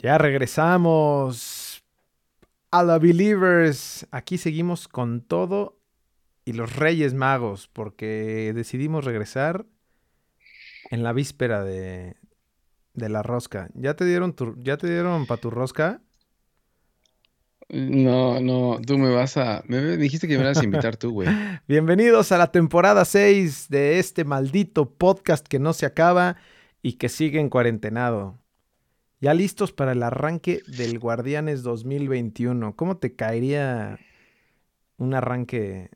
Ya regresamos a la Believers. Aquí seguimos con todo y los Reyes Magos porque decidimos regresar en la víspera de, de la rosca. ¿Ya te dieron tu, ya te dieron para tu rosca? No, no, tú me vas a. Me dijiste que me vas a invitar tú, güey. Bienvenidos a la temporada 6 de este maldito podcast que no se acaba y que sigue en cuarentenado. Ya listos para el arranque del Guardianes 2021. ¿Cómo te caería un arranque?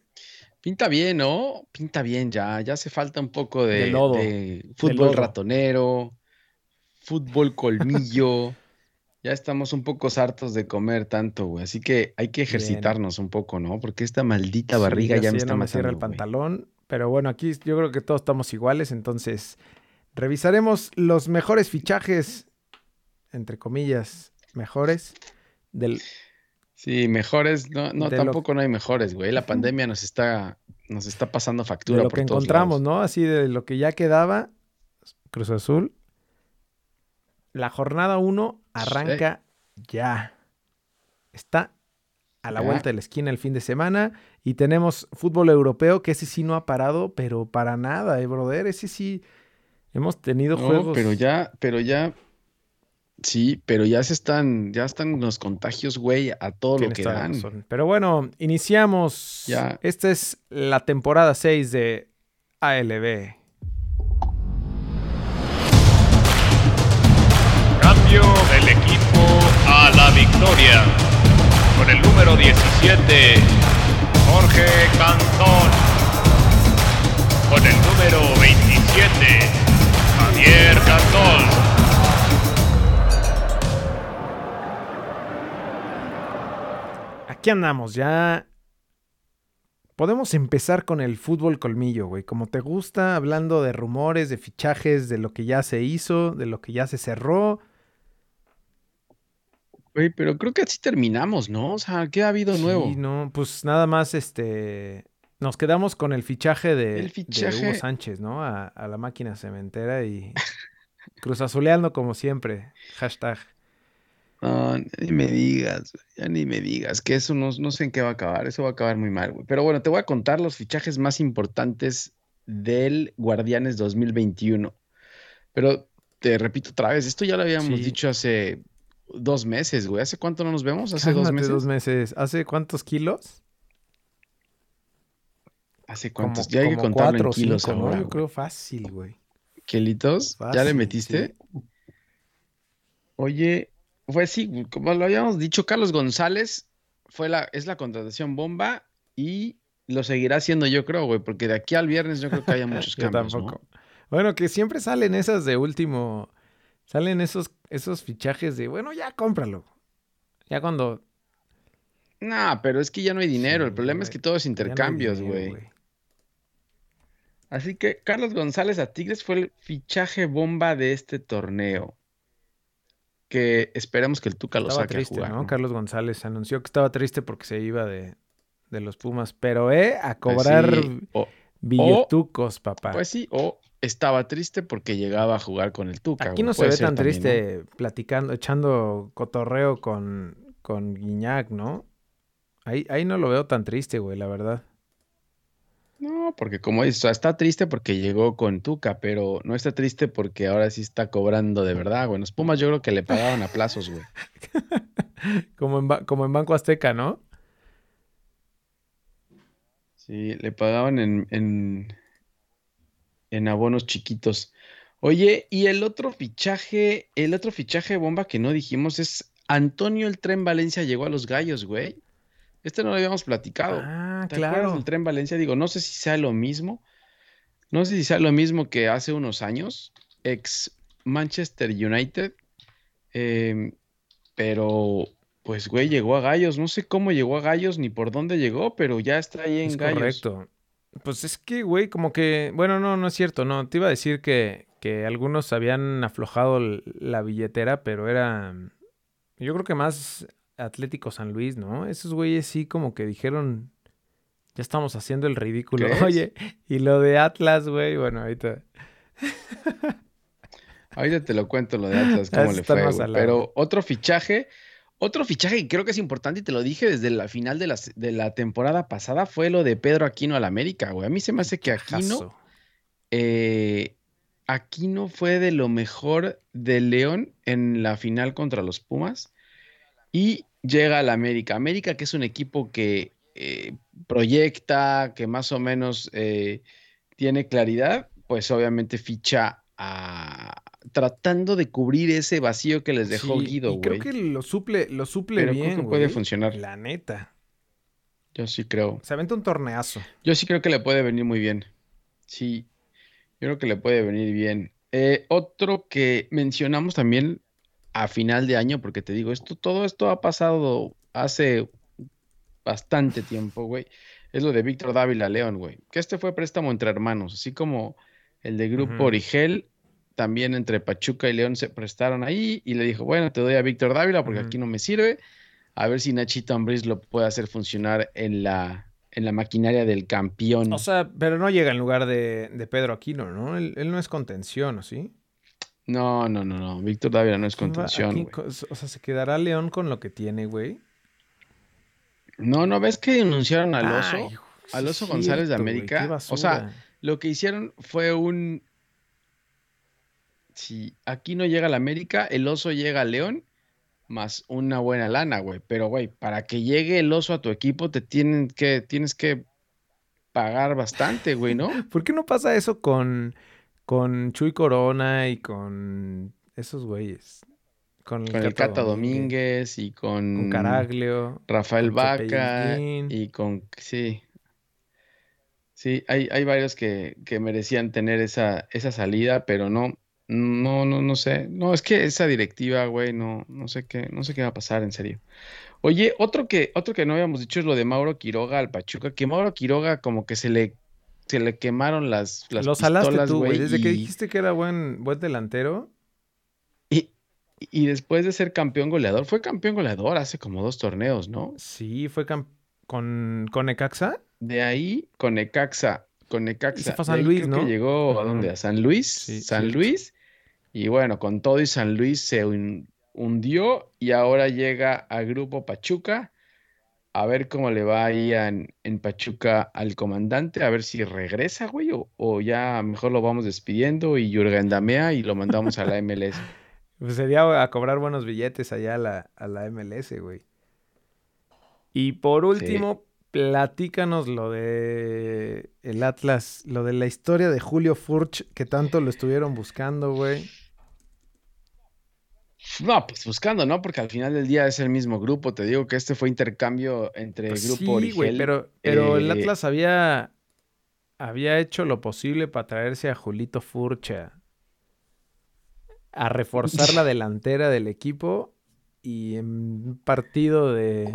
Pinta bien, ¿no? Pinta bien ya. Ya hace falta un poco de, fútbol ratonero, fútbol colmillo. ya estamos un poco hartos de comer tanto, güey. Así que hay que ejercitarnos un poco, ¿no? Porque esta maldita barriga ya, me está no me el pantalón. Pero bueno, aquí yo creo que todos estamos iguales, entonces revisaremos los mejores fichajes entre comillas, mejores del... Sí, mejores, no, no tampoco no hay mejores, güey. La pandemia nos está, nos está pasando factura. De lo que encontramos, ¿no? Así de lo que ya quedaba, Cruz Azul. La jornada 1 arranca ya. Está a la vuelta de la esquina el fin de semana y tenemos fútbol europeo que ese sí no ha parado, pero para nada, eh, brother. Ese sí hemos tenido no, juegos. Pero ya, pero ya Sí, pero ya se están, ya están los contagios, güey, a todo lo que dan. Pero bueno, iniciamos. Ya. Esta es la temporada 6 de ALB. Cambio del equipo a la victoria. Con el número 17, Jorge Cantón. Con el número 27, Javier Cantón. Aquí andamos, ya podemos empezar con el fútbol colmillo, güey. Como te gusta, hablando de rumores, de fichajes, de lo que ya se hizo, de lo que ya se cerró. Güey, pero creo que así terminamos, ¿no? O sea, ¿qué ha habido nuevo? Sí, no, pues nada más, este, nos quedamos con el fichaje de, Hugo Sánchez, ¿no? A, a, la máquina cementera y cruzazuleando como siempre. Hashtag. No, ni me digas, ya ni me digas, que eso no, no sé en qué va a acabar, eso va a acabar muy mal, güey. Pero bueno, te voy a contar los fichajes más importantes del Guardianes 2021. Pero te repito otra vez, esto ya lo habíamos dicho hace dos meses, güey. ¿Hace cuánto no nos vemos? ¿Hace dos meses? dos meses. ¿Hace cuántos kilos? ¿Hace cuántos? ya hay que contarlo en kilos ahora. Yo creo fácil, güey. ¿Kilitos? ¿Ya le metiste? Oye, fue sí, como lo habíamos dicho, Carlos González fue la, es la contratación bomba y lo seguirá haciendo yo creo, güey, porque de aquí al viernes yo creo que haya muchos cambios. tampoco. Bueno, que siempre salen esas de último, salen esos, esos fichajes de, bueno, ya cómpralo. Ya cuando... No, pero es que ya no hay dinero, el problema es que todo es intercambios, güey. Así que Carlos González a Tigres fue el fichaje bomba de este torneo que esperemos que el Tuca lo saque triste, a jugar. ¿no? Carlos González anunció que estaba triste porque se iba de, los Pumas, pero eh, a pues cobrar billetucos, papá. Pues sí, o estaba triste porque llegaba a jugar con el Tuca. Aquí no se ve tan triste platicando, echando cotorreo con, con Guiñac, ¿no? Ahí, ahí no lo veo tan triste, güey, la verdad. No, porque como dices, está triste porque llegó con Tuca, pero no está triste porque ahora sí está cobrando de verdad, güey. Los Pumas yo creo que le pagaban a plazos, güey. como, en como en Banco Azteca, ¿no? Sí, le pagaban en, en, en abonos chiquitos. Oye, y el otro fichaje, el otro fichaje bomba que no dijimos es Antonio el Tren Valencia llegó a los Gallos, güey. Este no lo habíamos platicado. Ah, ¿Te claro. Acuerdas del tren Valencia? Digo, no sé si sea lo mismo. No sé si sea lo mismo que hace unos años, ex Manchester United. Em, pero, pues, güey, llegó a Gallos. No sé cómo llegó a Gallos ni por dónde llegó, pero ya está ahí en es Gallos. Correcto. Pues es que, güey, como que. Bueno, no, no es cierto. No, te iba a decir que, que algunos habían aflojado la billetera, pero era. Yo creo que más Atlético San Luis, ¿no? Esos güeyes sí como que dijeron, ya estamos haciendo el ridículo. Oye, y lo de Atlas, güey, bueno, ahorita. Ahorita te lo cuento lo de Atlas, cómo le fue. Pero otro fichaje, otro fichaje que creo que es importante y te lo dije desde la final de la, de la temporada pasada fue lo de Pedro Aquino al América, güey. A mí se me hace que Aquino, eh, Aquino fue de lo mejor de León en la final contra los Pumas y llega al América. América, que es un equipo que eh, proyecta, que más o menos eh, tiene claridad, pues obviamente ficha a, tratando de cubrir ese vacío que les dejó Guido, güey. Creo que lo suple, lo suple bien. Creo que puede funcionar. La neta. Yo sí creo. Se aventa un torneazo. Yo sí creo que le puede venir muy bien. Sí, yo creo que le puede venir bien. Eh, otro que mencionamos también a final de año, porque te digo, esto, todo esto ha pasado hace bastante tiempo, güey. Es lo de Víctor Dávila León, güey. Que este fue préstamo entre hermanos, así como el de Grupo Origel también entre Pachuca y León se prestaron ahí y le dijo, bueno, te doy a Víctor Dávila porque aquí no me sirve. A ver si Nachito Ambriz lo puede hacer funcionar en la, en la maquinaria del campeón. O sea, pero no llega en lugar de, Pedro Aquino, ¿no? Él, no es contención, ¿o sí? No, no, no, no. Víctor Dávila no es contención. o sea, ¿se quedará León con lo que tiene, güey? No, no, ¿ves que denunciaron al oso? al oso González de América. o sea, lo que hicieron fue un si aquí no llega la América, el oso llega a León, más una buena lana, güey. Pero, güey, para que llegue el oso a tu equipo, te tienen que, tienes que pagar bastante, güey, ¿no? ¿Por qué no pasa eso con, con Chuy Corona y con esos güeyes? Con el, Cata Domínguez, y con, con Caraglio, Rafael Vaca y con sí. Sí, hay, hay varios que, que merecían tener esa, esa salida, pero no, no, no, no sé. No, es que esa directiva, güey, no, no sé qué, no sé qué va a pasar, en serio. Oye, otro que, otro que no habíamos dicho es lo de Mauro Quiroga al Pachuca, que Mauro Quiroga como que se le, se le quemaron las, las Lo salaste tú, güey. Desde que dijiste que era buen, buen delantero. Y, y después de ser campeón goleador, fue campeón goleador hace como dos torneos, ¿no? Sí, fue con, con Ecaxa. De ahí, con Ecaxa con Necaxa. fue a San Luis, ¿no? llegó a dónde? A San Luis. San Luis. Y bueno, con todo y San Luis se hundió y ahora llega a Grupo Pachuca. A ver cómo le va ahí en, en Pachuca al comandante, a ver si regresa, güey, o, ya mejor lo vamos despidiendo y Jürgen Damea y lo mandamos a la MLS. Pues sería a cobrar buenos billetes allá a la, a la MLS, güey. Y por último, platícanos lo de el Atlas, lo de la historia de Julio Furch, que tanto lo estuvieron buscando, güey. No, pues buscando, ¿no? Porque al final del día es el mismo grupo. Te digo que este fue intercambio entre el pues grupo sí, güey, pero, pero el eh, Atlas había, había hecho lo posible para traerse a Julito Furch a reforzar la delantera del equipo y en un partido de...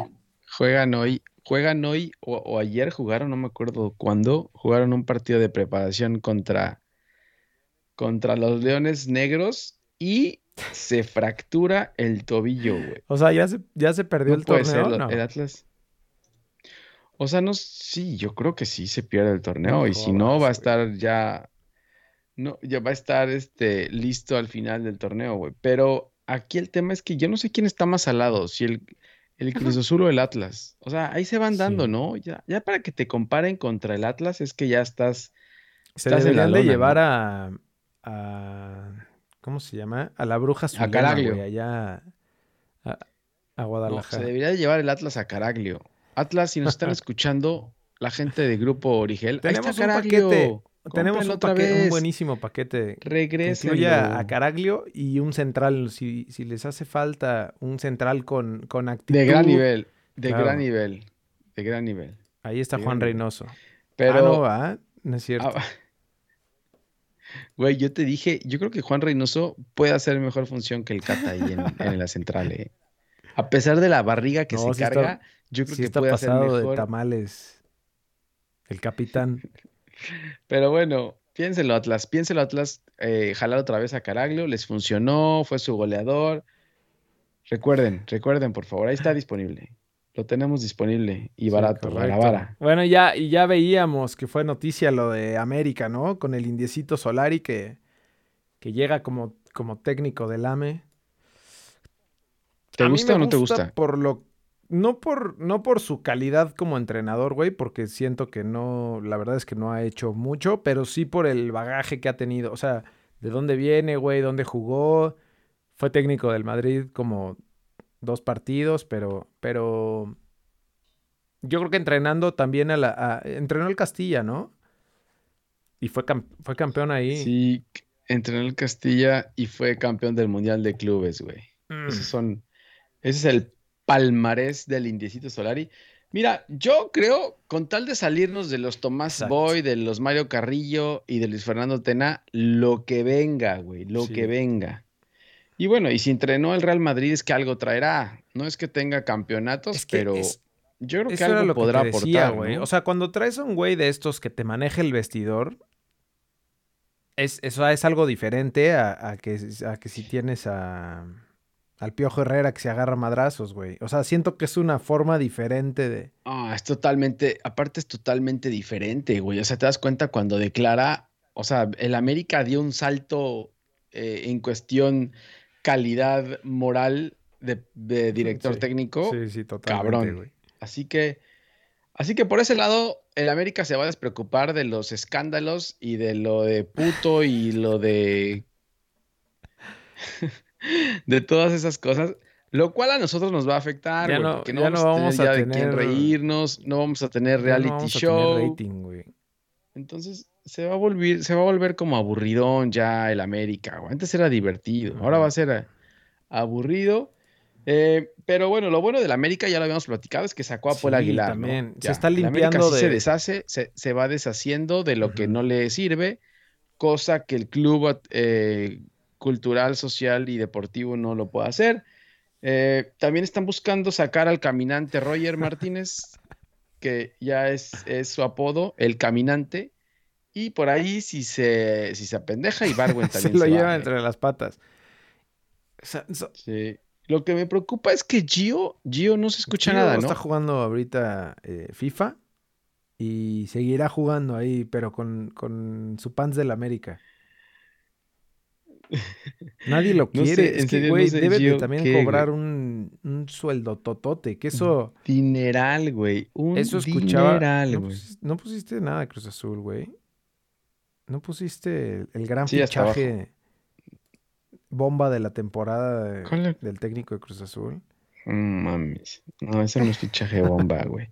Juegan hoy juegan hoy o, ayer jugaron, no me acuerdo cuándo, jugaron un partido de preparación contra, contra los Leones Negros y se fractura el tobillo, güey. O sea, ya se, ya se perdió el torneo. El Atlas. O sea, no, sí, yo creo que sí se pierde el torneo y si no va a estar ya, no, ya va a estar este listo al final del torneo, güey. Pero aquí el tema es que yo no sé quién está más al lado, si el, el Cruz Azul o el Atlas. O sea, ahí se van dando, ¿no? Ya, ya para que te comparen contra el Atlas es que ya estás. Se deberían de llevar a, ¿Cómo se llama? A la bruja Zulema, A Caraglio. allá a, Guadalajara. se debería de llevar el Atlas a Caraglio. Atlas, si nos están escuchando, la gente de Grupo Origel. Tenemos un paquete. Tenemos un, paquete, un buenísimo paquete. Incluye a, Caraglio y un central. Si, si, les hace falta un central con, con actitud. De gran nivel. De gran nivel. De gran nivel. Ahí está Juan Reynoso. Pero. Ah, no va. No es cierto. Ah, güey, yo te dije, yo creo que Juan Reynoso puede hacer mejor función que el Cata ahí en, la central. Eh. A pesar de la barriga que se carga, yo creo que puede hacer mejor. de tamales. El capitán. Pero bueno, piénselo Atlas, piénselo Atlas, eh, jalar otra vez a Caraglio, les funcionó, fue su goleador. Recuerden, recuerden, por favor, ahí está disponible. Lo tenemos disponible y barato, la vara. Bueno, ya, y ya veíamos que fue noticia lo de América, ¿no? Con el indiecito Solari que, que llega como, como técnico del AME. ¿Te A gusta o no te gusta? Por lo, no, por, no por su calidad como entrenador, güey, porque siento que no, la verdad es que no ha hecho mucho, pero sí por el bagaje que ha tenido. O sea, de dónde viene, güey, dónde jugó. Fue técnico del Madrid como dos partidos, pero, pero yo creo que entrenando también a la, a- entrenó el Castilla, ¿no? Y fue, cam- fue campeón ahí. Sí, entrenó el Castilla y fue campeón del Mundial de Clubes, güey. Mm. Esos son, ese es el palmarés del Indiecito Solari. Mira, yo creo, con tal de salirnos de los Tomás Exacto. Boy, de los Mario Carrillo y de Luis Fernando Tena, lo que venga, güey, lo Sí. que venga. Y bueno, y si entrenó el Real Madrid es que algo traerá. No es que tenga campeonatos, Es que pero es- yo creo que algo lo podrá decía, aportar, güey. ¿no? O sea, cuando traes a un güey de estos que te maneja el vestidor, es, eso es algo diferente a, a que, a que si tienes a, al Piojo Herrera que se agarra madrazos, güey. O sea, siento que es una forma diferente de... Ah, es totalmente, aparte es totalmente diferente, güey. O sea, te das cuenta cuando declara, o sea, el América dio un salto eh, en cuestión calidad moral de, de director Sí. técnico. sí, sí, totalmente, cabrón. güey. Así que, así que por ese lado, el América se va a despreocupar de los escándalos y de lo de puto y lo de de todas esas cosas, lo cual a nosotros nos va a afectar, Ya güey, no- porque no vamos a tener ya de quién reírnos, no vamos a tener Ya no reality vamos a tener show. rating, güey. Entonces se va a volver, se va a volver como aburridón ya el América. Antes era divertido, ahora va a ser aburrido. Eh, pero bueno, lo bueno del América, ya lo habíamos platicado, es que sacó a Paul Sí, Aguilar. Se está limpiando sí se de- deshace, se, se va deshaciendo de lo que no le sirve, cosa que el club eh, cultural, social y deportivo no lo puede hacer. Eh, también están buscando sacar al caminante Roger Martínez, que ya es, es su apodo, el caminante. Y por ahí, si se, si se apendeja, Ibargüen Se también lo se lleva va, ¿eh? entre las patas. O sea, so- Sí. Lo que me preocupa es que Gio, Gio no se escucha Gio nada, ¿no? está jugando ahorita eh, FIFA y seguirá jugando ahí, pero con, con su pants del América. Nadie lo No sé, quiere. es que, serio, no güey, sé, debe de también ¿qué, cobrar un, un sueldo totote. Que eso, Dineral, güey. Un eso escuchaba. dineral, no, pusiste, no pusiste nada de Cruz Azul, güey. No pusiste el, el gran Sí, fichaje bomba de la temporada del técnico de Cruz Azul. Mm, mames. No, ese no es fichaje bomba, güey.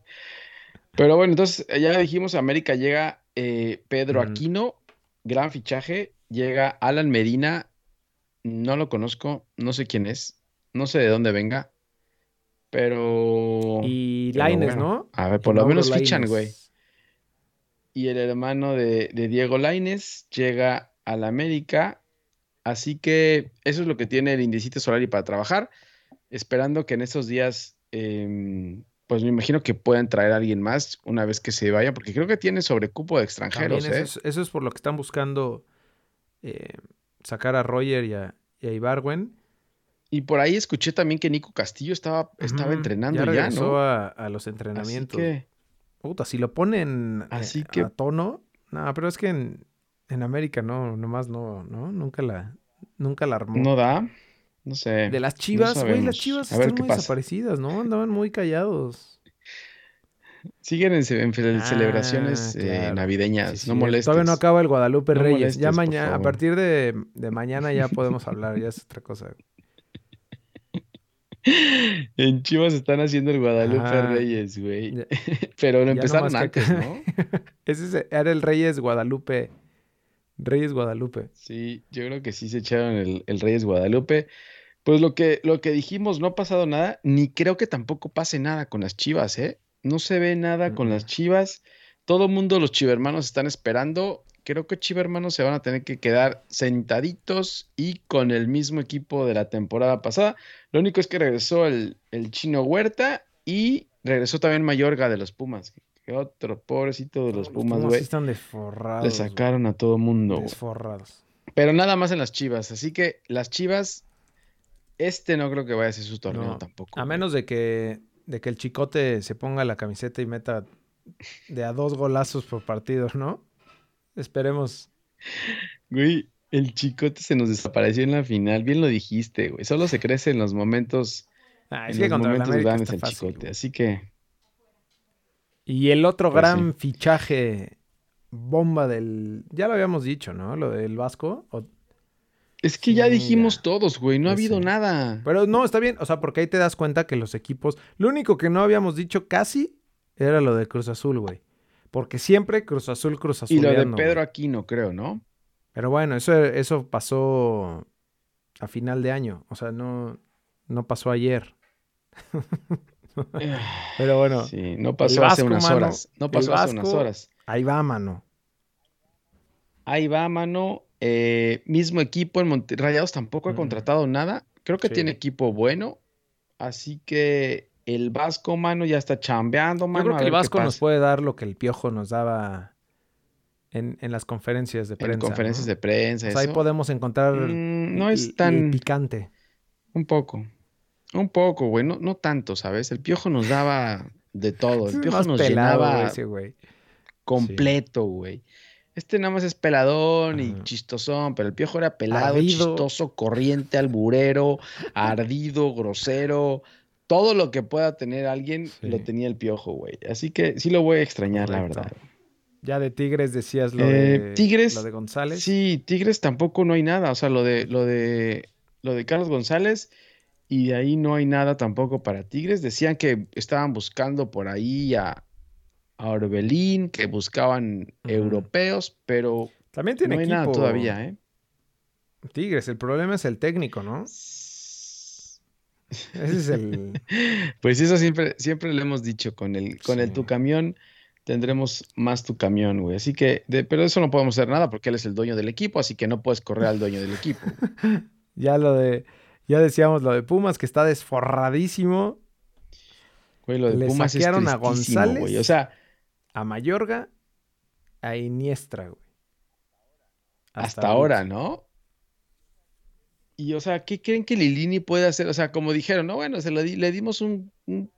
Pero bueno, entonces eh, ya dijimos, América llega eh, Pedro. Aquino, gran fichaje. Llega Alan Medina, no lo conozco, no sé quién es, no sé de dónde venga, pero... Y bueno, ¿no? A ver, por lo menos fichan, güey. Y el hermano de, de Diego Laines llega al América. Así que eso es lo que tiene el Indicito Solari para trabajar. Esperando que en estos días, em, pues me imagino que puedan traer a alguien más una vez que se vaya, porque creo que tiene sobrecupo de extranjeros, ¿eh? eso, es, eso es por lo que están buscando eh, sacar a Roger y a, y a Ibargüen. Y por ahí escuché también que Nico Castillo estaba, estaba entrenando ya ya, regresó ¿no? a, a los Así entrenamientos. que, Puta, si lo ponen eh, a tono, no, pero es que en, en América no, nomás no, ¿no? Nunca la, nunca la armó. no da, no sé. De las chivas, güey, las chivas A están muy pasa. desaparecidas, ¿no? Andaban muy callados. Siguen en, en Ah, celebraciones eh, navideñas, Sí, no molestes. Todavía no acaba el Guadalupe No Reyes. ya molestes, mañana, a partir de, de mañana ya podemos hablar, ya es otra cosa. En Chivas están haciendo el Guadalupe Ajá. Reyes, güey. Pero lo empezaron que antes, acá- ¿no? Ese es- era el Reyes Guadalupe. Reyes Guadalupe. Sí, yo creo que sí se echaron el, el Reyes Guadalupe. Pues lo que, lo que dijimos, no ha pasado nada, ni creo que tampoco pase nada con las Chivas, ¿eh? No se ve nada con las. Chivas. Todo el mundo, los chivermanos están esperando. Creo que chivermanos se van a tener que quedar sentaditos y con el mismo equipo de la temporada pasada. Lo único es que regresó el, el chino Huerta y regresó también Mayorga de los Pumas. Que otro pobrecito de los Pumas, güey. están desforrados. Le sacaron a todo mundo. Desforrados. Pero nada más en las Chivas. Así que las Chivas, este no creo que vaya a ser su torneo No, tampoco. A menos de que, de que el chicote se ponga la camiseta y meta de a dos golazos por partido, ¿no? Esperemos. Güey, El chicote se nos desapareció en la final. Bien lo dijiste, güey. Solo se crece en los momentos. Ah, en es que los momentos grandes el fácil, chicote. güey. Así que. Y el otro Pues gran fichaje bomba del... Ya lo habíamos dicho, ¿no? Lo del Vasco. o- Es que ya dijimos todos, güey. No ha Pues habido sí. nada. Pero no, está bien. O sea, porque ahí te das cuenta que los equipos... Lo único que no habíamos dicho casi era lo de Cruz Azul, güey. Porque siempre Cruz Azul, Cruz Azul. Y lo de Pedro Aquino, creo, ¿no? Pero bueno, eso, eso pasó a final de año. O sea, no, no pasó ayer. Pero bueno, Sí, no pasó el hace Vasco, unas mano, horas. No pasó hace unas Vasco- horas. ahí va, mano. Ahí va, mano. Eh, mismo equipo en Monte- Rayados tampoco ha Mm. contratado nada. Creo que Sí. tiene equipo bueno. Así que el Vasco, mano, ya está chambeando, Yo mano. creo a que el Vasco nos puede dar lo que el Piojo nos daba en, en las conferencias de prensa. En conferencias ¿no? de prensa. O sea, ahí eso. podemos encontrar Mm, no es tan. picante. Un poco. Un poco, güey. No, no tanto, ¿sabes? El piojo nos daba de todo. El piojo nos pelado, llenaba ese güey. completo, güey. Este nada más es peladón y Ajá. chistosón, pero el piojo era pelado, Ardido. chistoso, corriente, alburero, ardido, grosero. Todo lo que pueda tener alguien Sí. lo tenía el piojo, güey. Así que sí lo voy a extrañar, la verdad. Ya de Tigres decías lo, Eh, de, Tigres, lo de González. Sí, Tigres tampoco no hay nada. O sea, lo de, lo de, lo de Carlos González y de ahí no hay nada tampoco para Tigres. Decían que estaban buscando por ahí a, a Orbelín, que buscaban europeos, pero También tiene no hay equipo. nada todavía, ¿eh? Tigres, el problema es el técnico, ¿no? Ese es el. Pues eso siempre, siempre le hemos dicho, con el, con el tu camión tendremos más tu camión, güey. Así que, de- pero eso no podemos hacer nada porque él es el dueño del equipo, así que no puedes correr al dueño del equipo. Ya lo de. Ya decíamos lo de Pumas, que está desforradísimo. Güey, lo de Le Pumas es saquearon a tristísimo, güey. González. O sea, A Mayorga, a Iniestra, güey. hasta, ahora, ¿no? Y, o sea, ¿qué creen que Lilini puede hacer? O sea, como dijeron, no, bueno, se lo di- le dimos un, un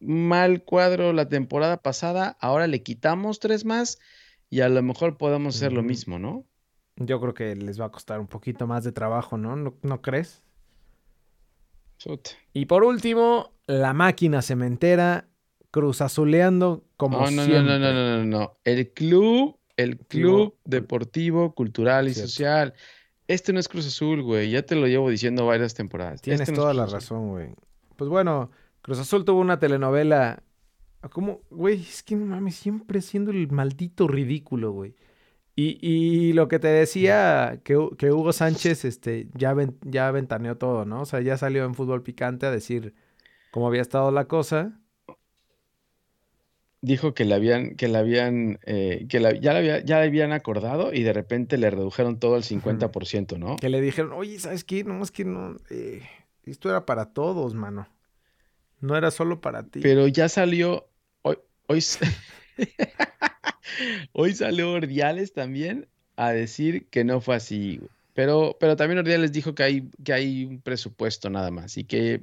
mal cuadro la temporada pasada, ahora le quitamos tres más y a lo mejor podemos hacer lo mismo, ¿no? Yo creo que les va a costar un poquito más de trabajo, ¿no? ¿No, no crees? Chut. Y por último, la máquina cementera cruzazuleando como No, no, no, siempre. no, no, no, no, no. El club, el club deportivo, cultural y Cierto. social. Este no es Cruz Azul, güey. Ya te lo llevo diciendo varias temporadas. Tienes Este no es toda la razón, güey. Pues bueno, Cruz Azul tuvo una telenovela. ¿Cómo? Güey, es que no mames, siempre siendo el maldito ridículo, güey. Y, y lo que te decía, que, que Hugo Sánchez este, ya, ven- ya ventaneó todo, ¿no? O sea, ya salió en fútbol picante a decir cómo había estado la cosa. Dijo que le habían, que le habían, eh, que la- ya, le había- ya le habían acordado y de repente le redujeron todo al 50%, ¿no? Que le dijeron, oye, ¿sabes qué? No, es que no. eh, esto era para todos, mano. No era solo para ti. Pero ya salió, hoy, hoy, hoy salió Ordiales también a decir que no fue así. Pero, pero también Ordiales dijo que hay, que hay un presupuesto nada más y que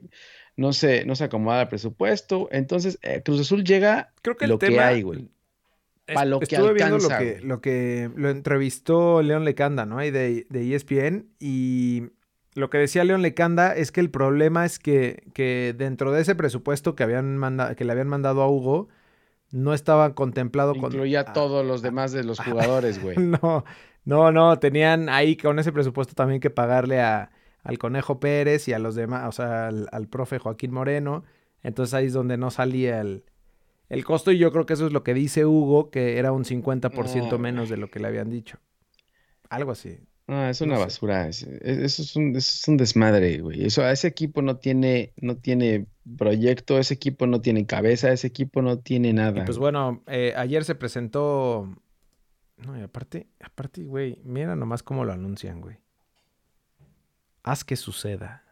no se, no se acomoda el presupuesto. Entonces, eh, Cruz Azul llega Creo que lo el que tema. hay, güey. es- Pa' lo que estuve viendo lo alcanza, que, lo que lo entrevistó León Lecanda, ¿no? Ahí de, de ESPN. Y lo que decía León Lecanda es que el problema es que, que dentro de ese presupuesto que, habían manda- que le habían mandado a Hugo, no estaba contemplado con. Incluía ah, todos los demás de los jugadores, güey. No, no, no, tenían ahí con ese presupuesto también que pagarle a, al Conejo Pérez y a los demás, o sea, al, al profe Joaquín Moreno. Entonces ahí es donde no salía el, el costo y yo creo que eso es lo que dice Hugo, que era un 50% No, menos de lo que le habían dicho. Algo así. Ah, es una No basura. es- es- eso, es un, eso es un desmadre, güey. Eso, ese equipo no tiene, no tiene proyecto, ese equipo no tiene cabeza, ese equipo no tiene Y nada. pues bueno, eh, ayer se presentó... No, y aparte, aparte, güey, mira nomás cómo lo anuncian, güey. Haz que suceda.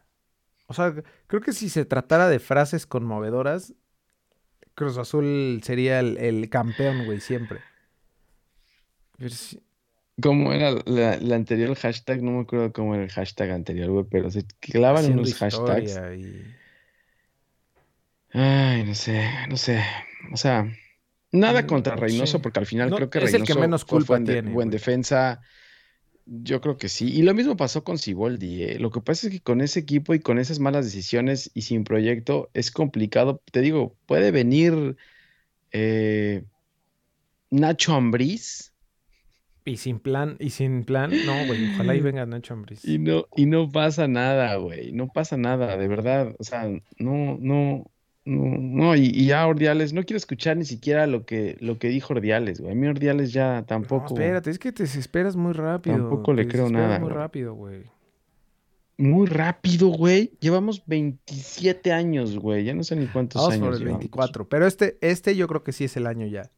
O sea, creo que si se tratara de frases conmovedoras, Cruz Azul sería el, el campeón, güey, siempre. Sí- ¿Cómo era la, la anterior hashtag? No me acuerdo cómo era el hashtag anterior, güey, pero se clavan haciendo unos hashtags. y- Ay, no sé, no sé. O sea, nada contra Reynoso, sí. porque al final No, creo que es el que menos fue culpa de- tiene, buen güey. Yo creo que sí. Y lo mismo pasó con Siboldi. ¿eh? Lo que pasa es que con ese equipo y con esas malas decisiones y sin proyecto es complicado. Te digo, puede venir eh, Nacho Ambriz. Y sin plan, y sin plan, no, güey, ojalá y venga Nacho Ambriz. Y no, y no pasa nada, güey. No pasa nada, de verdad. O sea, no, no, no, y, ya Ordiales, no quiero escuchar ni siquiera lo que, lo que dijo Ordiales, güey. A mí Ordiales ya tampoco. No, espérate, es que te desesperas muy rápido. Tampoco le creo nada. Muy rápido, güey. Muy rápido, güey. Llevamos 27 años, güey. Ya no sé ni cuántos Vamos años. por el 24. Pero este, este yo creo que sí es el año ya.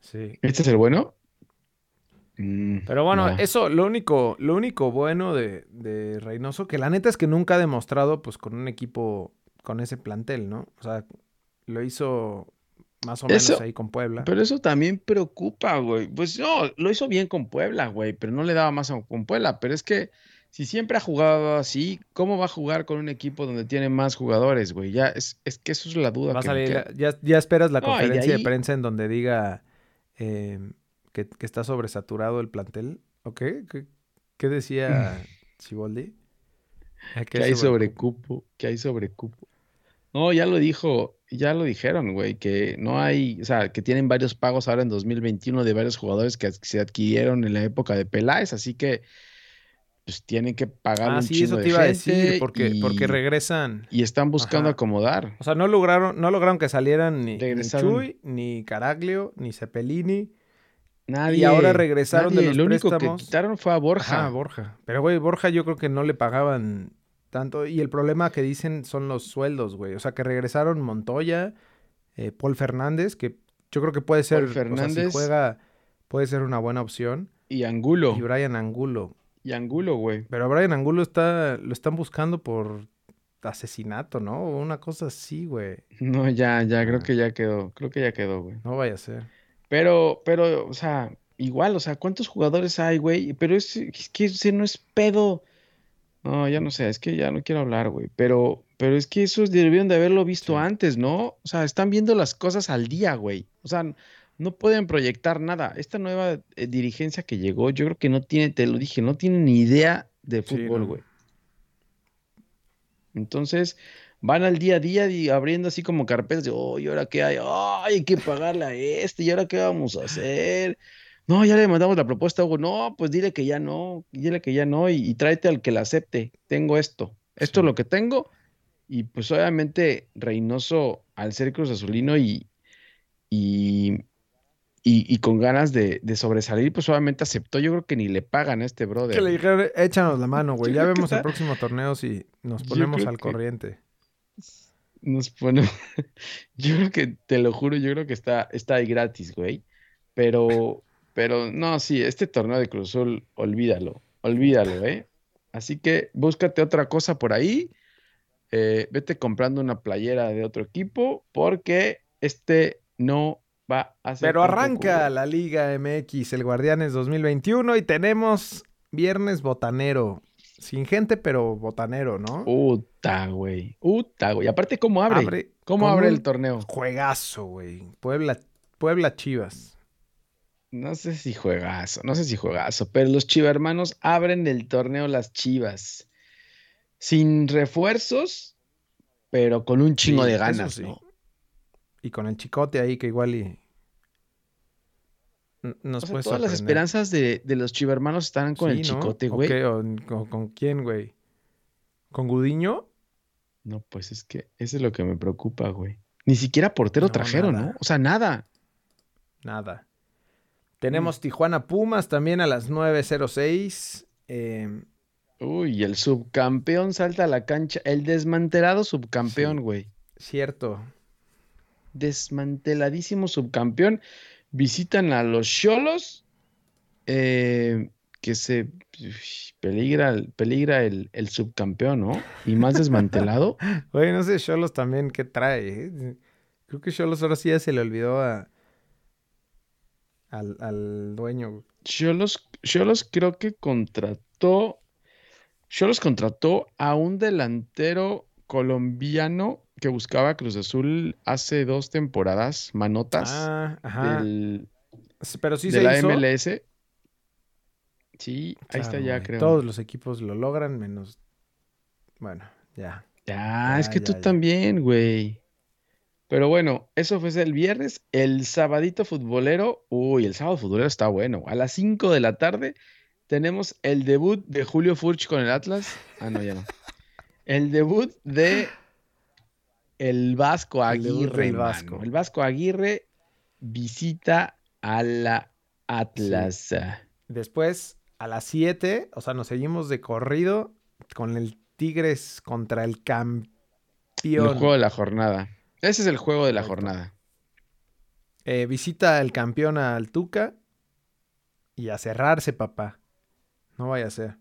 Sí. ¿Este es el bueno? Mm, Pero bueno, eso, lo único, lo único bueno de, de Reynoso, que la neta es que nunca ha demostrado, pues, con un equipo con ese plantel, ¿no? O sea, lo hizo más o menos ahí con Puebla. Pero eso también preocupa, güey. Pues no, lo hizo bien con Puebla, güey, pero no le daba más con Puebla. Pero es que si siempre ha jugado así, ¿cómo va a jugar con un equipo donde tiene más jugadores, güey? Ya es, es que eso es la duda. ya, ya, esperas la conferencia de, prensa en donde diga em, que, está sobresaturado el plantel. ¿Ok? ¿Qué, qué decía Chiboldi? Que hay sobrecupo, que hay sobrecupo. No, ya lo dijo, ya lo dijeron, güey, que no hay, o sea, que tienen varios pagos ahora en 2021 de varios jugadores que se adquirieron en la época de Peláez, así que pues tienen que pagar ah, un sí, eso te iba a decir, porque, porque regresan. Y están buscando acomodar. O sea, no lograron, no lograron que salieran ni, ni Chuy, ni Caraglio, ni Cepelini. Nadie. Y ahora regresaron de los Lo único que quitaron fue a Borja. Ah, Borja. Pero, güey, Borja yo creo que no le pagaban tanto. Y el problema que dicen son los sueldos, güey. O sea, que regresaron Montoya, eh, Paul Fernández, que yo creo que puede ser. Paul Fernández. si juega, puede ser una buena opción. Y Angulo. Y Brian Angulo. Y Angulo, güey. Pero Brian Angulo está, lo están buscando por asesinato, ¿no? O una cosa así, güey. No, ya, ya, creo ah. que ya quedó. Creo que ya quedó, güey. No vaya a ser. Pero, pero, o sea, igual, o sea, ¿cuántos jugadores hay, güey? Pero es, es que ese no es pedo no, ya no sé, es que ya no quiero hablar, güey. Pero, pero es que esos debieron de haberlo visto antes, ¿no? O sea, están viendo las cosas al día, güey. O sea, no pueden proyectar nada. Esta nueva eh, dirigencia que llegó, yo creo que no tiene, te lo dije, no tiene ni idea de fútbol, güey. Entonces, van al día a día y abriendo así como carpetas de, oh, ¿y ahora qué hay? Ay, hay que pagarle a este, ¿y ahora qué vamos a hacer? No, ya le mandamos la propuesta, Hugo. No, pues dile que ya no, dile que ya no y, tráete al que la acepte. Tengo esto. Esto es lo que tengo. Y pues obviamente Reynoso, al ser Cruz Azulino y, y, y, con ganas de, sobresalir, pues obviamente aceptó. Yo creo que ni le pagan a este brother. Que le dijeron, échanos la mano, güey. Ya vemos el próximo torneo si nos ponemos al corriente. Nos ponemos. yo creo que, te lo juro, yo creo que está, está ahí gratis, güey. Pero pero no, sí, este torneo de Cruz Azul, olvídalo, olvídalo, ¿eh? Así que búscate otra cosa por ahí. Eh, vete comprando una playera de otro equipo porque este no va a ser. Pero arranca la Liga MX, el Guardianes 2021 y tenemos viernes botanero. Sin gente, pero botanero, ¿no? Uta, güey. Uta, güey. Aparte, ¿cómo abre? ¿Cómo abre el torneo? Juegazo, güey. Puebla, Puebla Chivas. No sé si juegazo, no sé si juegazo, pero los chivermanos abren el torneo Las Chivas. Sin refuerzos, pero con un chingo de ganas, ¿no? Y con el chicote ahí que igual y. Nos o todas las esperanzas de, los chivermanos están con el chicote, güey. ¿Con, quién, güey? ¿Con Gudiño? No, pues es que eso es lo que me preocupa, güey. Ni siquiera portero trajeron, ¿no? O sea, nada. Nada. Tenemos Tijuana Pumas también a las 9.06. Em, Uy, el subcampeón salta a la cancha. El desmantelado subcampeón, güey. cierto. Desmanteladísimo subcampeón. Visitan a los Cholos. Eh, que se peligra, peligra el, subcampeón, ¿no? Y más desmantelado. Güey, no sé, Cholos también, ¿qué trae? Eh? Creo que Cholos ahora sí ya se le olvidó a, al, al dueño. Yo los, yo los creo que contrató. Yo los contrató a un delantero colombiano que buscaba Cruz Azul hace dos temporadas, Manotas. Ah, ajá. Pero sí de la MLS. Sí, ahí está ya, creo. Todos los equipos lo logran, menos. Bueno, ya. Ya, es que ya, tú ya. también, güey. Pero bueno, eso fue el viernes. El sabadito futbolero. Uy, el sábado futbolero está bueno. A las 5 de la tarde tenemos el debut de Julio Furch con el Atlas. Ah, no, ya no. El debut de el Vasco El Aguirre. mano. Vasco. El Vasco Aguirre visita a la Atlas. Después, a las 7, o sea, nos seguimos de corrido con el Tigres contra el El campeón. juego de la jornada. Ese es el juego de la Correcto. jornada. Eh, visita el campeón al Tuca y a cerrarse, papá. No vaya a ser.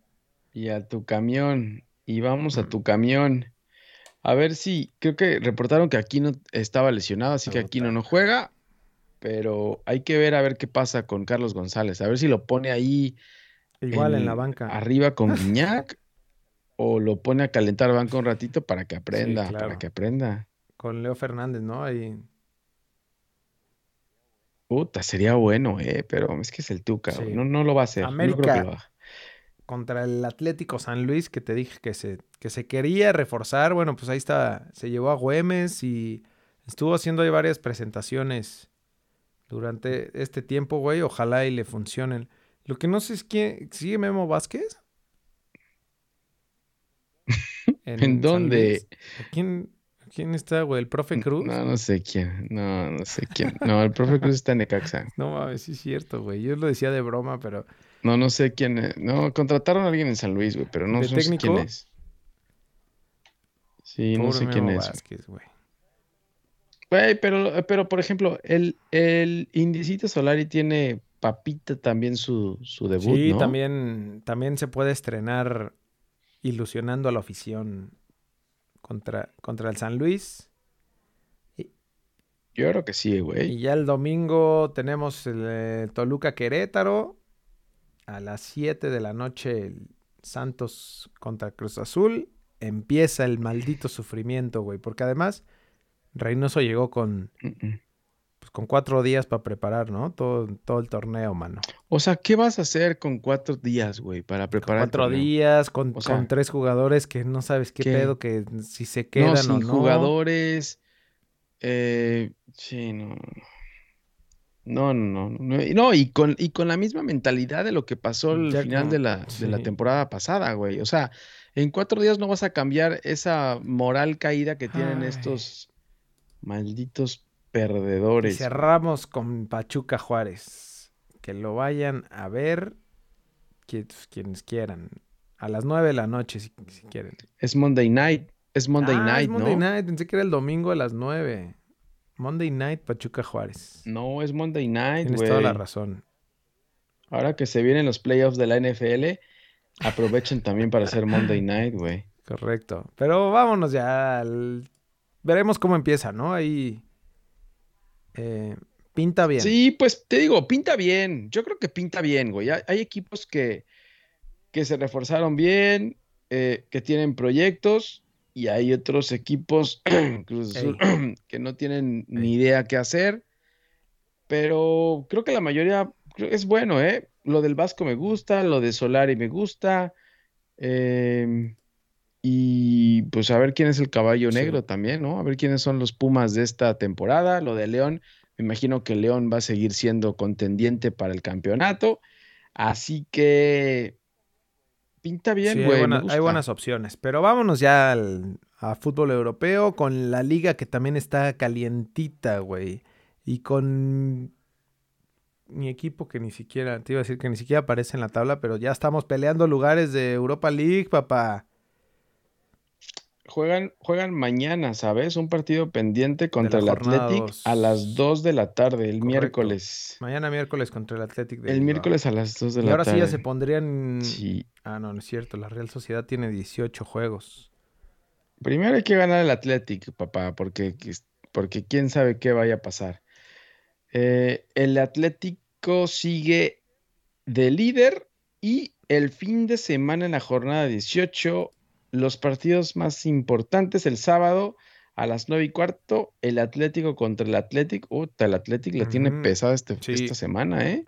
Y a tu camión. Y vamos a tu camión. A ver si, creo que reportaron que Aquino estaba lesionado, así que Aquino no juega. Pero hay que ver a ver qué pasa con Carlos González. A ver si lo pone ahí Igual en, la banca. arriba con Guiñac o lo pone a calentar banca un ratito para que aprenda, claro. para que aprenda. Con Leo Fernández, ¿no? Ahí. Puta, sería bueno, eh, pero es que es el Tuca. Sí. No, no lo va a hacer. no creo que América. lo haga. contra el Atlético San Luis, que te dije que se, que se quería reforzar. Bueno, pues ahí está, se llevó a Güemes y estuvo haciendo ahí varias presentaciones durante este tiempo, güey. Ojalá y le funcionen. Lo que no sé es quién, ¿sigue Memo Vázquez? ¿En San dónde? ¿A ¿Quién, quién está, güey? ¿El profe Cruz? No, no sé quién. No, no sé quién. No, el profe Cruz está en Necaxa. No mames, sí es cierto, güey. Yo lo decía de broma, pero No, no sé quién es. No, contrataron a alguien en San Luis, güey, pero no, ¿De no sé quién técnico? es. Sí, no sé quién es. Vázquez, güey. Güey, pero, pero por ejemplo, el, el Indicito Solari tiene Papita también su, su debut, Sí, ¿no? también, también se puede estrenar ilusionando a la afición contra, contra el San Luis. Yo creo que sí, güey. Y ya el domingo tenemos el eh, Toluca Querétaro. A las 7 de la noche el Santos contra Cruz Azul. Empieza el maldito sufrimiento, güey. Porque además Reynoso llegó con. Pues, con cuatro días para preparar, ¿no? Todo, todo el torneo, mano. O sea, ¿qué vas a hacer con cuatro días, güey, para preparar cuatro días con, O sea, con tres jugadores que no sabes qué, ¿qué? pedo, que si se No, quedan o sin no. jugadores. eh, sí, no. No, no, no, no. Y No, con, y con la misma mentalidad de lo que pasó al final de la, de la temporada pasada, güey. O sea, en cuatro días no vas a cambiar esa moral caída que tienen Ay. estos malditos Y perdedores. cerramos con Pachuca Juárez. Que lo vayan a ver qui- quienes quieran. A las nueve de la noche, si, si quieren. Es Monday Night. Es Monday Ah, es Night, Monday ¿no? Night. Pensé que era el domingo a las nueve. Monday Night, Pachuca Juárez. No, es Monday Night, Tienes toda la razón. Ahora que se vienen los playoffs de la NFL, aprovechen también para hacer Monday Night, güey. Correcto. Pero vámonos ya. al- Veremos cómo empieza, ¿no? Ahí. Eh, pinta bien. Sí, pues te digo, pinta bien. Yo creo que pinta bien, güey. Hay, hay equipos que, que se reforzaron bien, eh, que tienen proyectos, y hay otros equipos que no tienen ni idea qué hacer. Pero creo que la mayoría es bueno, ¿eh? Lo del Vasco me gusta, lo de Solari me gusta. em, y pues a ver quién es el caballo Sí. negro también, ¿no? A ver quiénes son los Pumas de esta temporada. Lo de León, me imagino que León va a seguir siendo contendiente para el campeonato. Así que pinta bien, Sí, hay, güey. buena- hay gusta. buenas opciones. Pero vámonos ya al, a fútbol europeo con la liga que también está calientita, güey. Y con mi equipo que ni siquiera, te iba a decir que ni siquiera aparece en la tabla, pero ya estamos peleando lugares de Europa League, papá. Juegan, juegan mañana, ¿sabes? Un partido pendiente contra el jornada Athletic a las 2 de la tarde, el Correcto. miércoles. Mañana miércoles contra el Athletic de El Bilbao. miércoles a las 2 de Y la ahora sí ya tarde. se pondrían... Sí. Ah, no, no es cierto. La Real Sociedad tiene 18 juegos. Primero hay que ganar el Athletic, papá, porque, porque quién sabe qué vaya a pasar. Eh, el Atlético sigue de líder y el fin de semana en la jornada 18, los partidos más importantes el sábado a las 9 y cuarto, el Atlético contra el Atlético. Uta, el Atlético la tiene pesada este- sí. esta semana, ¿eh?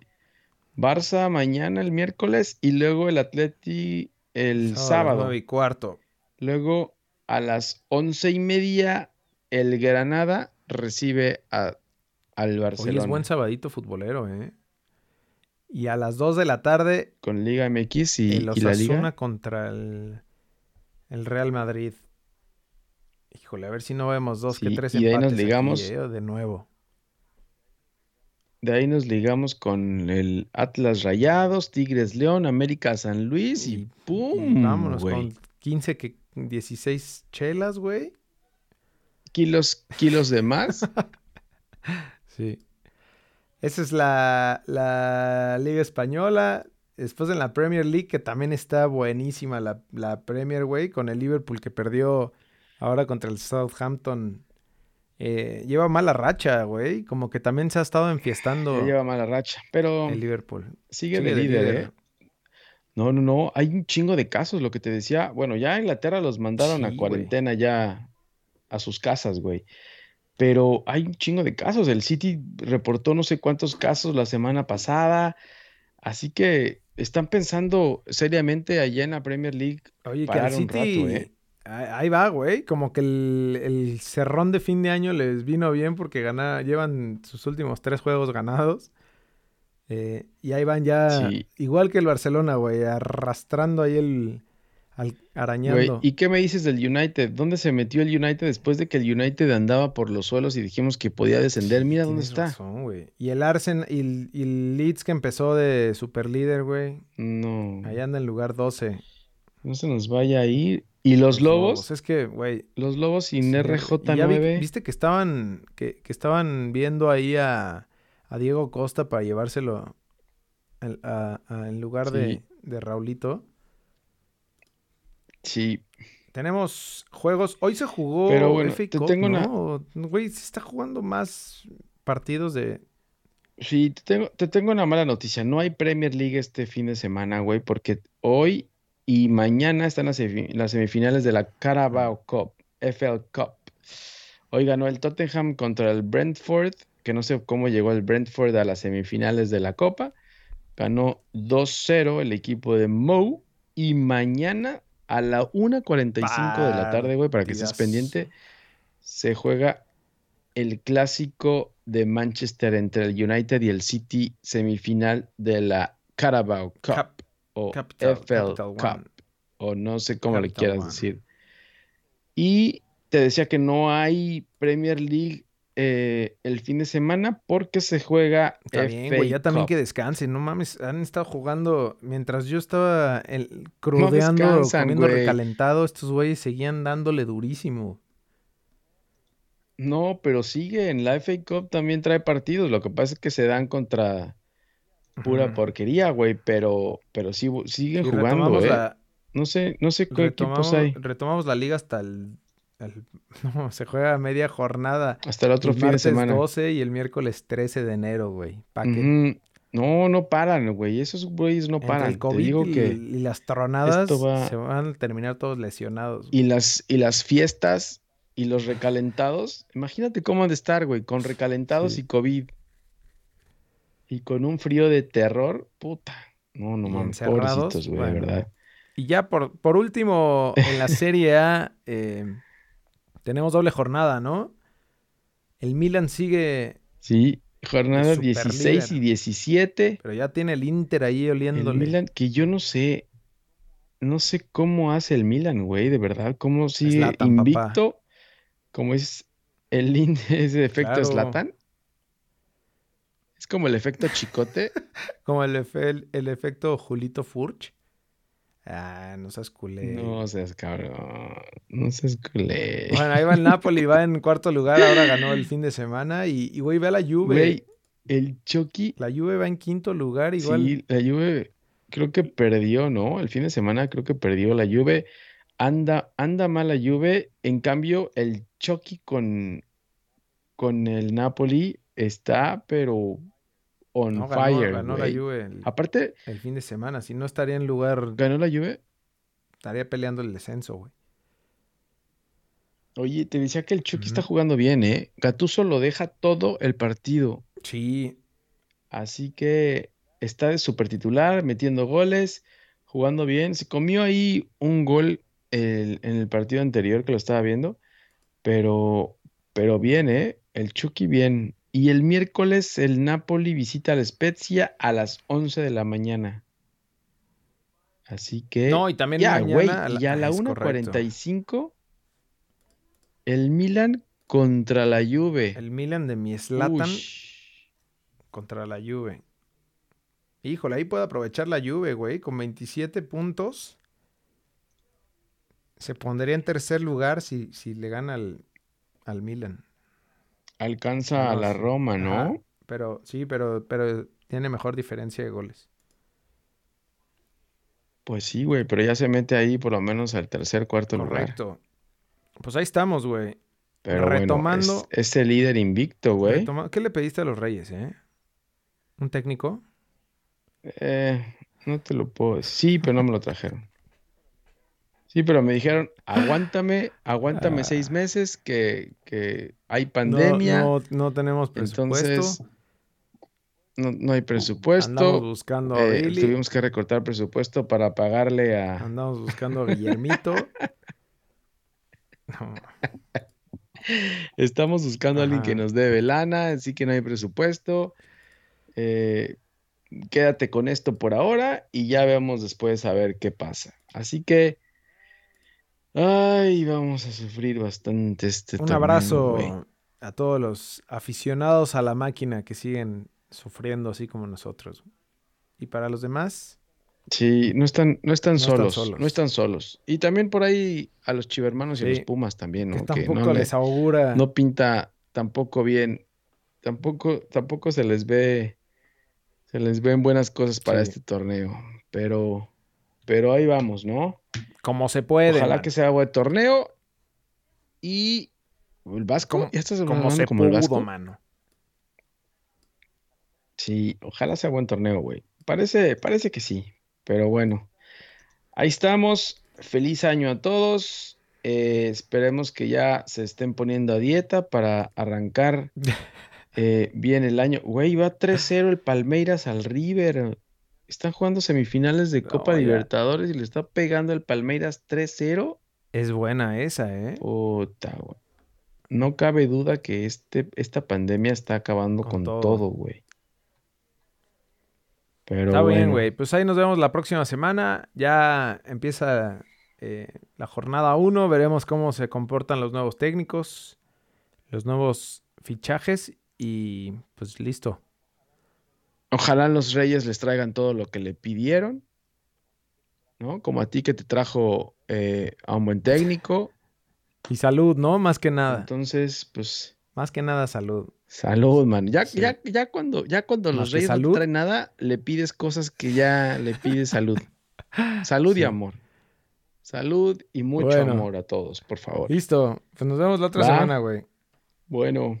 Barça mañana el miércoles y luego el Atleti el sábado. nueve y cuarto. Luego a las once y media el Granada recibe a, al Barcelona. Hoy es buen sabadito futbolero, ¿eh? Y a las 2 de la tarde. Con Liga MX y, y la Liga. contra el, el, Real Madrid. Híjole, a ver si no vemos dos que tres y de ahí nos ligamos. Aquí, ¿eh? De nuevo. De ahí nos ligamos con el Atlas Rayados, Tigres León, América San Luis y, ¡pum! vámonos con 15 que 16 chelas, güey. Kilos, kilos de más. sí. Esa es la, la, Liga Española. Después en la Premier League, que también está buenísima la, la Premier, güey, con el Liverpool que perdió ahora contra el Southampton. Eh, lleva mala racha, güey. Como que también se ha estado enfiestando. lleva mala racha, pero. El Liverpool. Sigue, de, líder, ¿eh? No, no, no. Hay un chingo de casos, lo que te decía. Bueno, ya Inglaterra los mandaron a cuarentena ya a sus casas, güey pero hay un chingo de casos. El City reportó no sé cuántos casos la semana pasada, así que están pensando seriamente allá en la Premier League Oye, que el City, ¿eh? Ahí va, güey. Como que el, cerrón de fin de año les vino bien porque gana, llevan sus últimos tres juegos ganados. Eh, y ahí van ya, igual que el Barcelona, güey, arrastrando ahí el, arañando. ¿Y qué me dices del United? ¿Dónde se metió el United después de que el United andaba por los suelos y dijimos que podía descender? Mira dónde está. y el Arsenal y, el Leeds que empezó de super líder, güey. No. Ahí anda en lugar 12. No se nos vaya a ir. ¿Y los, lobos? Es que, güey. Los lobos sin RJ9. viste que estaban, que, estaban viendo ahí a, Diego Costa para llevárselo en lugar de, de Raulito. Sí. Tenemos juegos. Hoy se jugó Pero bueno, te tengo una... Güey, se está jugando más partidos de. Sí, te tengo, te tengo una mala noticia. No hay Premier League este fin de semana, güey, porque hoy y mañana están las, semifinales de la Carabao Cup, FL Cup. Hoy ganó el Tottenham contra el Brentford, que no sé cómo llegó el Brentford a las semifinales de la Copa. Ganó 2-0 el equipo de Moe. Y mañana a la 1.45 de la tarde, güey, para que estés pendiente, se juega el clásico de Manchester entre el United y el City semifinal de la Carabao Cup, o FL Cup o no sé cómo le quieras decir. Y te decía que no hay Premier League eh, el fin de semana porque se juega. Está bien, güey, ya también que descansen, no mames, han estado jugando mientras yo estaba el, crudeando, comiendo recalentado, estos güeyes seguían dándole durísimo. No, pero sigue, en la FA Cup también trae partidos, lo que pasa es que se dan contra pura porquería, güey, pero, pero sí, siguen jugando, eh. No sé, no sé qué equipos hay. Retomamos la liga hasta el no, se juega media jornada. Hasta el otro fin de semana. 12 y el miércoles 13 de enero, güey. No, no paran, güey. Esos güeyes no paran. El COVID digo que y las tronadas se van a terminar todos lesionados. Y las, y las fiestas y los recalentados. Imagínate cómo han de estar, güey, con recalentados y COVID. Y con un frío de terror, puta. No, no mames, pobrecitos, güey, verdad. Y ya por, por último, en la Serie A, eh, tenemos doble jornada, ¿no? El Milan sigue. Sí, jornada 16 y 17. Pero ya tiene el Inter ahí oliéndole. El Milan, que yo no sé. No sé cómo hace el Milan, güey, de verdad. Cómo sigue invicto. Como es el ese efecto claro. Slatan. Es como el efecto chicote. como el, el efecto Julito Furch. Ah, no seas culé. No seas cabrón. No seas culé. Bueno, ahí va el Napoli, va en cuarto lugar, ahora ganó el fin de semana. Y, güey, ve a la Juve. Güey, el Chucky. La Juve va en quinto lugar, igual. Sí, la Juve creo que perdió, ¿no? El fin de semana creo que perdió la Juve. Anda, anda mal la Juve. En cambio, el Chucky con, con el Napoli está, pero on fire. Ganó la Juve. El, Aparte. El fin de semana. Si no estaría en lugar. ¿Ganó la Juve? Estaría peleando el descenso, güey. Oye, te decía que el Chucky está jugando bien, ¿eh? Gatuso lo deja todo el partido. Sí. Así que está de super titular, metiendo goles, jugando bien. Se comió ahí un gol el- en el partido anterior que lo estaba viendo, pero, pero bien, ¿eh? El Chucky bien. Y el miércoles el Napoli visita al Spezia a las 11 de la mañana. Así que No, y también ya, güey, a y la- ya a la correcto. 1:45 el Milan contra la Juve. El Milan de mi Zlatan Ush. contra la Juve. Híjole, ahí puede aprovechar la Juve, güey, con 27 puntos. Se pondría en tercer lugar si, si le gana al, al Milan. Alcanza a la. Roma, ¿no? Ajá, Pero sí, pero, pero tiene mejor diferencia de goles. Pues sí, güey, pero ya se mete ahí por lo menos al tercer, cuarto lugar. Correcto. Pues ahí estamos, güey. Pero bueno, Retomando- es, es el líder invicto, güey. ¿Qué le pediste a los Reyes, eh? ¿Un técnico? Eh, no te lo puedo. Sí, pero no me lo trajeron. Sí, pero me dijeron, aguántame, aguántame Ah. seis meses que, que hay pandemia. No, no tenemos presupuesto. entonces, no, no hay presupuesto. Andamos buscando a eh, Billy. tuvimos que recortar presupuesto para pagarle a... Andamos buscando a Guillermito. No, Estamos buscando a alguien que nos debe lana, así que no hay presupuesto. Eh, quédate con esto por ahora y ya vemos después a ver qué pasa. Así que, ay, vamos a sufrir bastante este Un torneo, abrazo a todos los aficionados a la máquina que siguen sufriendo así como nosotros. Y para los demás, Sí, no están, no están No están solos, no están solos. Y también por ahí a los chivermanos y a los Pumas también, que ¿no? Que tampoco no le- les augura. no pinta tampoco bien, tampoco, tampoco se les ve, se les ven buenas cosas para Sí. este torneo, pero, pero ahí vamos, ¿no? Como se puede. Ojalá man. que sea buen torneo y el Vasco, Como- ¿ya estás como se como el Vasco? mano. Sí, ojalá sea buen torneo, güey. Parece, parece que sí, pero bueno, ahí estamos. Feliz año a todos. Eh, esperemos que ya se estén poniendo a dieta para arrancar eh, bien el año. Güey, va 3-0 el Palmeiras al River. Están jugando semifinales de Copa No. Libertadores y le está pegando el Palmeiras 3-0. Es buena esa, ¿eh? Puta, güey. No cabe duda que este, esta pandemia está acabando Con con todo. güey. Pero Está bien, güey. Pues ahí nos vemos la próxima semana. Ya empieza eh, la jornada 1. Veremos cómo se comportan los nuevos técnicos, los nuevos fichajes y pues listo. Ojalá los Reyes les traigan todo lo que le pidieron, ¿no? Como a ti que te trajo eh, a un buen técnico. Y salud, ¿no? Más que nada. Entonces, pues, Más que nada salud. salud, man. Ya, Sí. ya, ya cuando, ya cuando los Reyes no te traen nada, le pides cosas que ya le pides salud. Salud y amor. Salud y mucho Bueno. amor a todos, por favor. Listo. Pues nos vemos la otra Va. semana, güey. Bueno,